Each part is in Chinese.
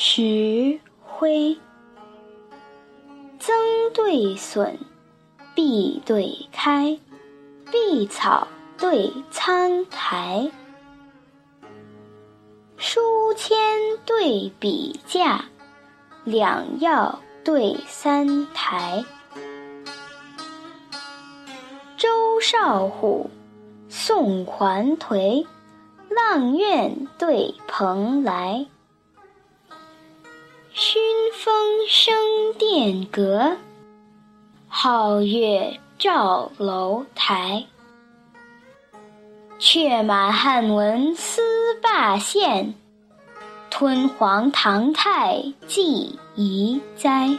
石灰。曾对损，碧对开，碧草对苍苔。书签对笔架，两药对三台。周少虎，宋桓颓，阆苑对蓬莱。熏风生殿阁，皓月照楼台。却马汉文思霸县，敦煌唐太纪遗哉。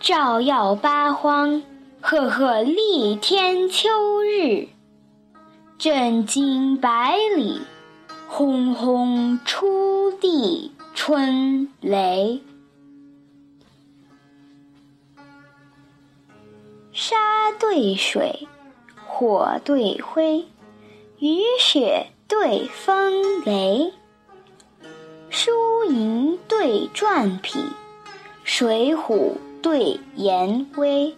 照耀八荒，赫赫立天秋日；震惊百里，轰轰出地春雷。沙对水。火对灰，雨雪对风雷，输赢对篆匹，水浒对颜威。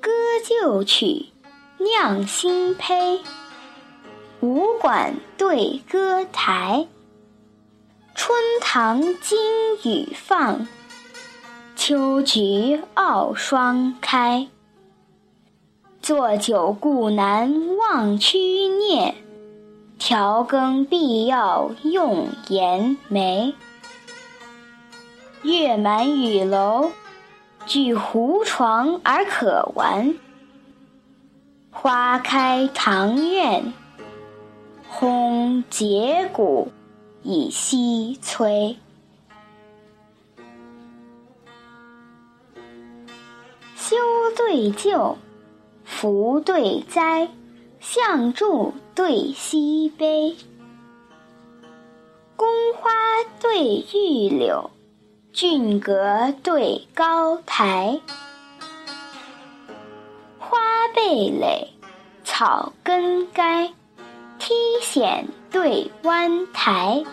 歌旧曲，酿新醅，武馆对歌台。春堂金雨放，秋菊傲霜开。作酒固难忘曲念，调羹必要用盐梅。月满雨楼，具胡床而可玩。花开堂院，烘节骨以西摧。修对旧。福对灾，象柱对西碑，宫花对玉柳，峻阁对高台，花蓓蕾，草根该，梯险对湾台，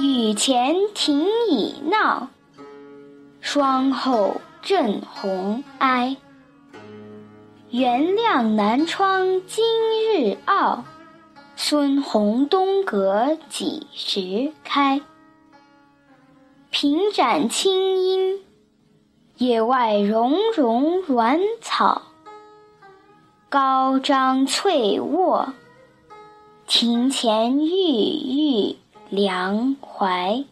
雨前庭已闹，霜后正红哀。原谅南窗今日傲，孙红东阁几时开？平展青阴，野外茸茸软草。高张翠卧，庭前郁郁凉槐。